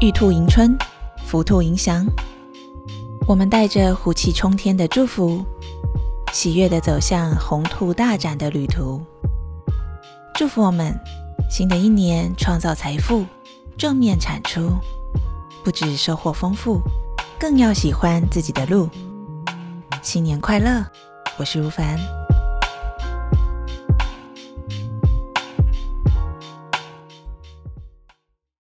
玉兔迎春，福兔迎祥。我们带着虎气冲天的祝福，喜悦的走向宏兔大展的旅途。祝福我们新的一年创造财富，正面产出，不止收获丰富，更要喜欢自己的路。新年快乐！我是如凡。